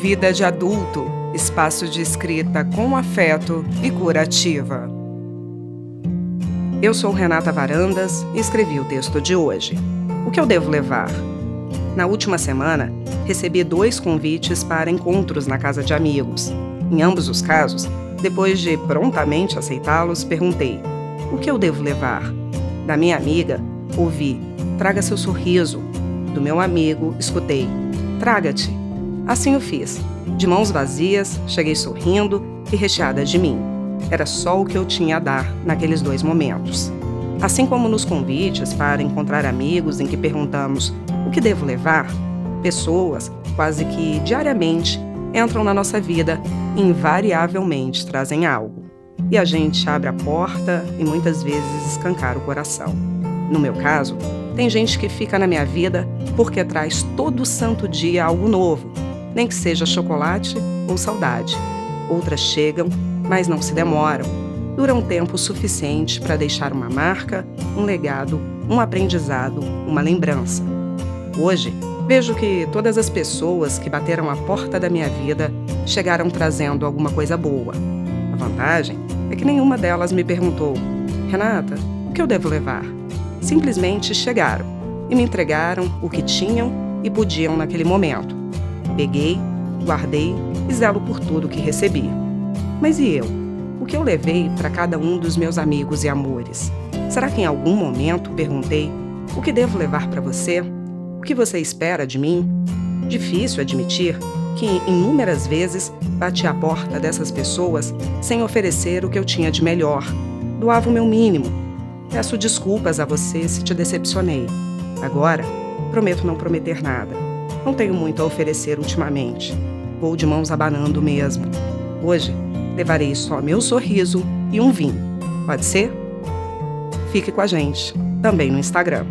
Vida de Adulto espaço de escrita com afeto e curativa. Eu sou Renata Varandas e escrevi o texto de hoje. O que eu devo levar? Na última semana, recebi dois convites para encontros na casa de amigos. Em ambos os casos, depois de prontamente aceitá-los, perguntei: o que eu devo levar? Da minha amiga, ouvi: traga seu sorriso. Do meu amigo, escutei: traga-te. Assim o fiz. De mãos vazias, cheguei sorrindo e recheada de mim. Era só o que eu tinha a dar naqueles dois momentos. Assim como nos convites para encontrar amigos em que perguntamos o que devo levar, pessoas, quase que diariamente, entram na nossa vida e invariavelmente trazem algo. E a gente abre a porta e muitas vezes escancara o coração. No meu caso, tem gente que fica na minha vida porque traz todo santo dia algo novo, nem que seja chocolate ou saudade. Outras chegam, mas não se demoram. Duram tempo suficiente para deixar uma marca, um legado, um aprendizado, uma lembrança. Hoje, vejo que todas as pessoas que bateram a porta da minha vida chegaram trazendo alguma coisa boa. A vantagem é que nenhuma delas me perguntou: Renata, o que eu devo levar? Simplesmente chegaram e me entregaram o que tinham e podiam naquele momento. Peguei, guardei e zelo por tudo que recebi. Mas e eu? O que eu levei para cada um dos meus amigos e amores? Será que em algum momento perguntei o que devo levar para você? O que você espera de mim? Difícil admitir que inúmeras vezes bati a porta dessas pessoas sem oferecer o que eu tinha de melhor. Doava o meu mínimo. Peço desculpas a você se te decepcionei. Agora, prometo não prometer nada. Não tenho muito a oferecer ultimamente. Vou de mãos abanando mesmo. Hoje, levarei só meu sorriso e um vinho. Pode ser? Fique com a gente, também no Instagram.